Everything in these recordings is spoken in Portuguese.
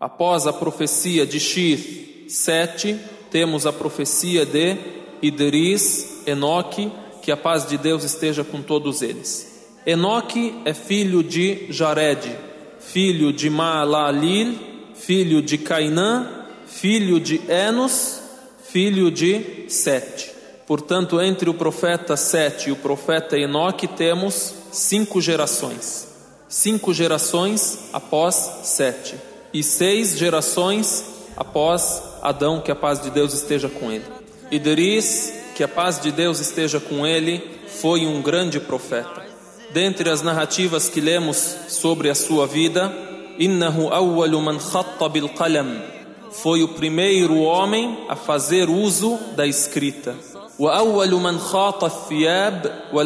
Após a profecia de Shith 7, temos a profecia de Idris, Enoque, que a paz de Deus esteja com todos eles. Enoque é filho de Jared, filho de Maalalil, filho de Cainã, filho de Enos, filho de Sete. Portanto, entre o profeta Sete e o profeta Enoque temos cinco gerações. Cinco gerações após Sete e seis gerações após Adão, que a paz de Deus esteja com ele. Idris, que a paz de Deus esteja com ele, foi um grande profeta. Dentre as narrativas que lemos sobre a sua vida, awwalu bil qalam. Foi o primeiro homem a fazer uso da escrita. Wa awwalu wa.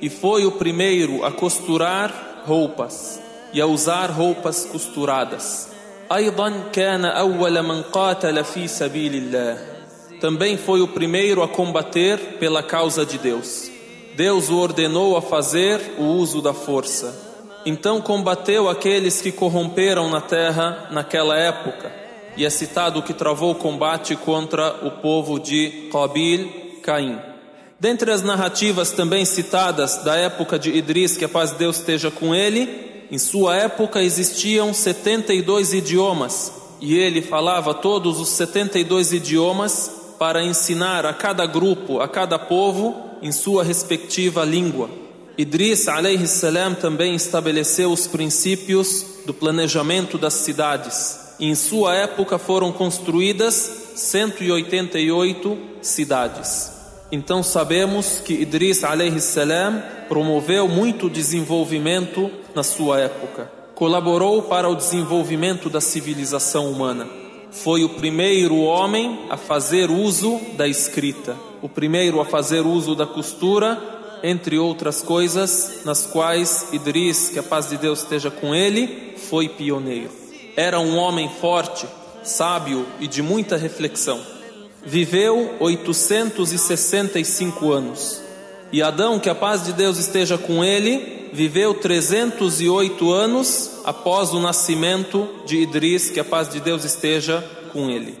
E foi o primeiro a costurar roupas e a usar roupas costuradas. Também foi o primeiro a combater pela causa de Deus. Deus o ordenou a fazer o uso da força. Então combateu aqueles que corromperam na terra naquela época. E é citado que travou o combate contra o povo de Qabil, Caim. Dentre as narrativas também citadas da época de Idris, que a paz de Deus esteja com ele, em sua época existiam 72 idiomas e ele falava todos os 72 idiomas para ensinar a cada grupo, a cada povo, em sua respectiva língua. Idris alayhi salam também estabeleceu os princípios do planejamento das cidades em sua época foram construídas 188 cidades. Então sabemos que Idris salam promoveu muito desenvolvimento na sua época. Colaborou para o desenvolvimento da civilização humana. Foi o primeiro homem a fazer uso da escrita, o primeiro a fazer uso da costura, entre outras coisas, nas quais Idris, que a paz de Deus esteja com ele, foi pioneiro. Era um homem forte, sábio e de muita reflexão. Viveu 865 anos. E Adão, que a paz de Deus esteja com ele, viveu 308 anos após o nascimento de Idris, que a paz de Deus esteja com ele.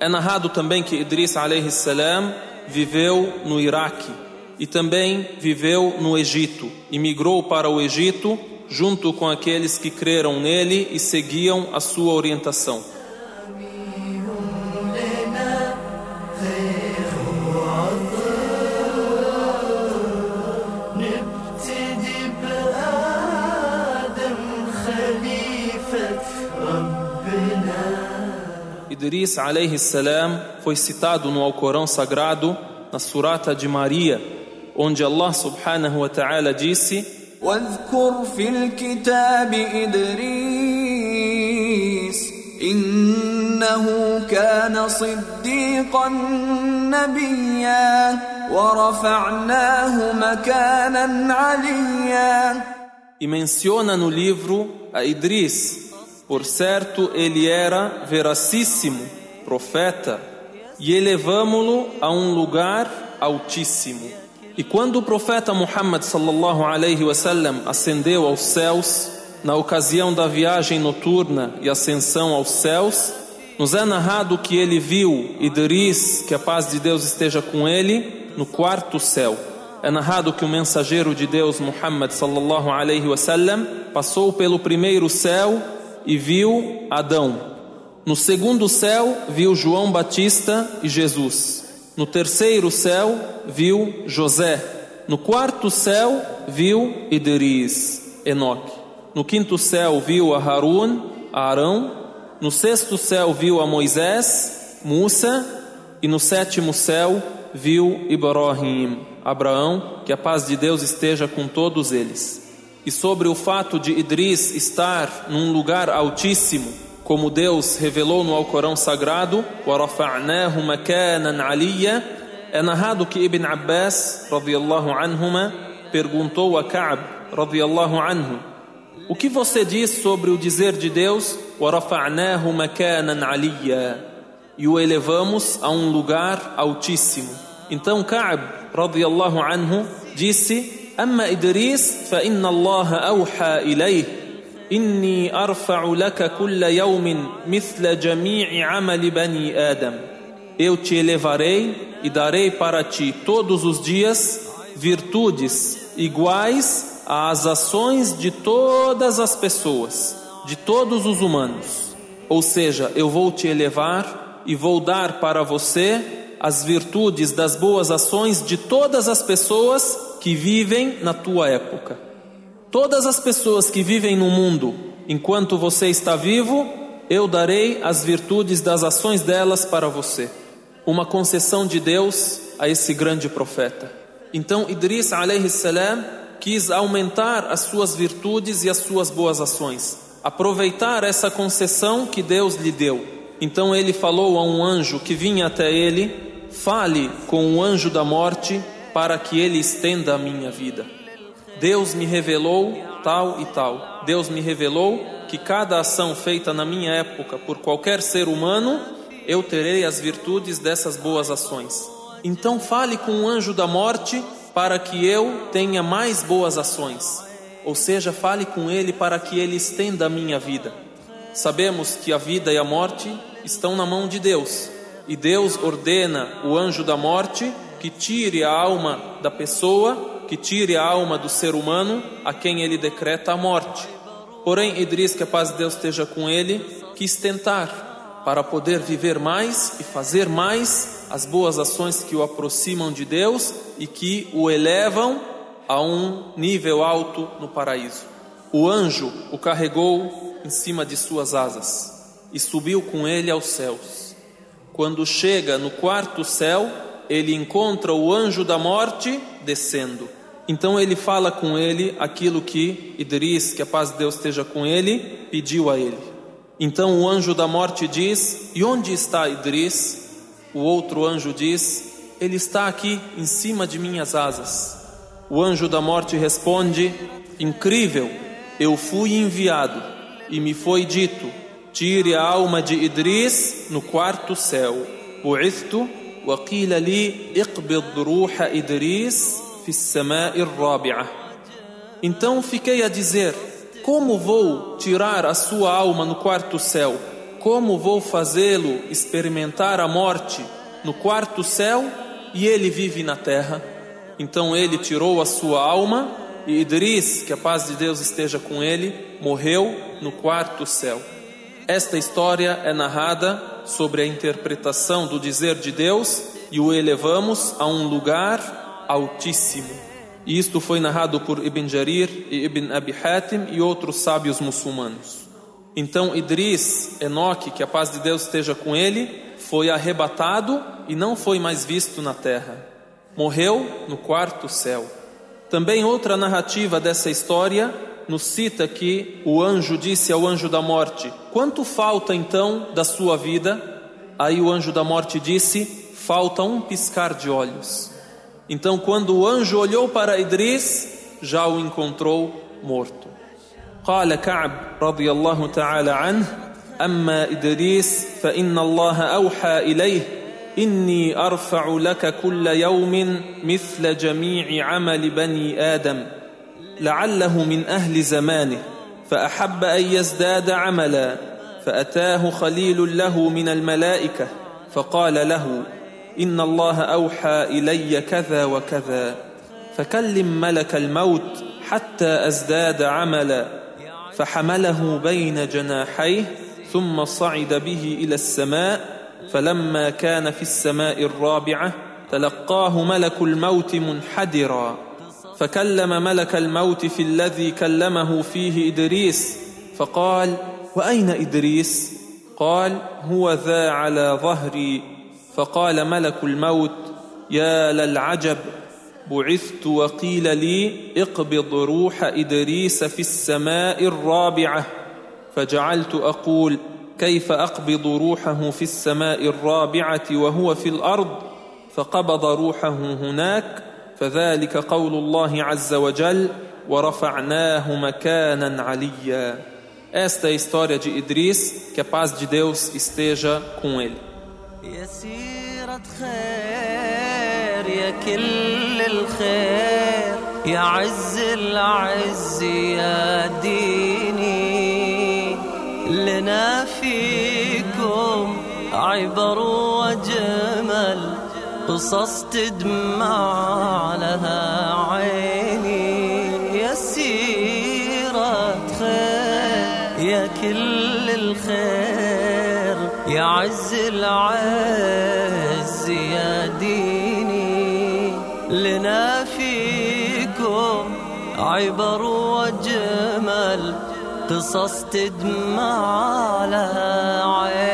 É narrado também que Idris salam viveu no Iraque e também viveu no Egito e migrou para o Egito junto com aqueles que creram nele e seguiam a sua orientação. Idris alayhi salam foi citado no Alcorão Sagrado, na Surata de Maria, onde Allah subhanahu wa ta'ala disse واذكر في الكتاب إدريس إنه كان صديقا نبيا ورفعناه مكانا عليا E menciona no livro a Idris, por certo ele era veracíssimo, profeta, e elevamo-lo a um lugar altíssimo. E quando o profeta Muhammad sallallahu alaihi wasallam ascendeu aos céus, na ocasião da viagem noturna e ascensão aos céus, nos é narrado que ele viu Idris, que a paz de Deus esteja com ele, no quarto céu. É narrado que o mensageiro de Deus Muhammad sallallahu alaihi wasallam passou pelo primeiro céu e viu Adão. No segundo céu viu João Batista e Jesus. No terceiro céu viu José. No quarto céu viu Idris, Enoque. No quinto céu viu a Harun, Arão. No sexto céu viu a Moisés, Musa. E no sétimo céu viu Ibrahim, Abraão. Que a paz de Deus esteja com todos eles. E sobre o fato de Idris estar num lugar altíssimo, como Deus revelou no Alcorão Sagrado, é narrado que Ibn Abbas anhuma perguntou a Ka'b anhu o que você diz sobre o dizer de Deus e o elevamos a um lugar altíssimo. Então Ka'b anhu disse أما إدريس فإن الله أوحى إليه إني أرفع لك كل يوم مثل جميع عمل بني آدم Eu te elevarei e darei para ti todos os dias virtudes iguais às ações de todas as pessoas, de todos os humanos. Ou seja, eu vou te elevar e vou dar para você as virtudes das boas ações de todas as pessoas que vivem na tua época. Todas as pessoas que vivem no mundo enquanto você está vivo, eu darei as virtudes das ações delas para você. Uma concessão de Deus a esse grande profeta. Então Idris alayhi salam quis aumentar as suas virtudes e as suas boas ações, aproveitar essa concessão que Deus lhe deu. Então ele falou a um anjo que vinha até ele: Fale com o anjo da morte para que ele estenda a minha vida. Deus me revelou tal e tal. Deus me revelou que cada ação feita na minha época por qualquer ser humano, eu terei as virtudes dessas boas ações. Então fale com o anjo da morte para que eu tenha mais boas ações. Ou seja, fale com ele para que ele estenda a minha vida. Sabemos que a vida e a morte estão na mão de Deus. E Deus ordena o anjo da morte que tire a alma da pessoa que tire a alma do ser humano a quem ele decreta a morte. Porém, Idris, que a paz de Deus esteja com ele, quis tentar para poder viver mais e fazer mais as boas ações que o aproximam de Deus e que o elevam a um nível alto no paraíso. O anjo o carregou em cima de suas asas e subiu com ele aos céus. Quando chega no quarto céu, ele encontra o anjo da morte descendo. Então ele fala com ele aquilo que Idris, que a paz de Deus esteja com ele, pediu a ele. Então o anjo da morte diz: E onde está Idris? O outro anjo diz: Ele está aqui em cima de minhas asas. O anjo da morte responde: Incrível, eu fui enviado e me foi dito: Tire a alma de Idris no quarto céu. Bu'ithtu wa qila li iqbid ruha Idris então fiquei a dizer: Como vou tirar a sua alma no quarto céu? Como vou fazê-lo experimentar a morte no quarto céu e ele vive na terra? Então ele tirou a sua alma e Idris, que a paz de Deus esteja com ele, morreu no quarto céu. Esta história é narrada sobre a interpretação do dizer de Deus e o elevamos a um lugar Altíssimo. E isto foi narrado por Ibn Jarir e Ibn Abi Hatim e outros sábios muçulmanos. Então Idris, Enoque, que a paz de Deus esteja com ele, foi arrebatado e não foi mais visto na terra. Morreu no quarto céu. Também outra narrativa dessa história nos cita que o anjo disse ao anjo da morte: Quanto falta então da sua vida? Aí o anjo da morte disse: Falta um piscar de olhos. Então, quando o anjo olhou para Idris, já o encontrou morto. قال كعب رضي الله تعالى عنه أما إدريس فإن الله أوحى إليه إني أرفع لك كل يوم مثل جميع عمل بني آدم لعله من أهل زمانه فأحب أن يزداد عملا فأتاه خليل له من الملائكة فقال له إن الله أوحى إلي كذا وكذا فكلم ملك الموت حتى أزداد عملا فحمله بين جناحيه ثم صعد به إلى السماء فلما كان في السماء الرابعة تلقاه ملك الموت منحدرا. فكلم ملك الموت في الذي كلمه فيه إدريس فقال وأين إدريس؟ قال هو ذا على ظهري. فقال ملك الموت يا للعجب بعثت وقيل لي اقبض روح إدريس في السماء الرابعة. فجعلت أقول كيف أقبض روحه في السماء الرابعة وهو في الأرض؟ فقبض روحه هناك فذلك قول الله عز وجل ورفعناه مكانا عليا Esta é a história de Idris, que a paz de Deus esteja com ele. يا سيرة خير يا كل الخير يا عز العز يا ديني لنا فيكم عبر وجمل قصص تدمع لها عيني. يا سيرة خير يا كل الخير يا عز العز يا ديني. لنا فيكم عبر وجمل قصص تدمع لها عين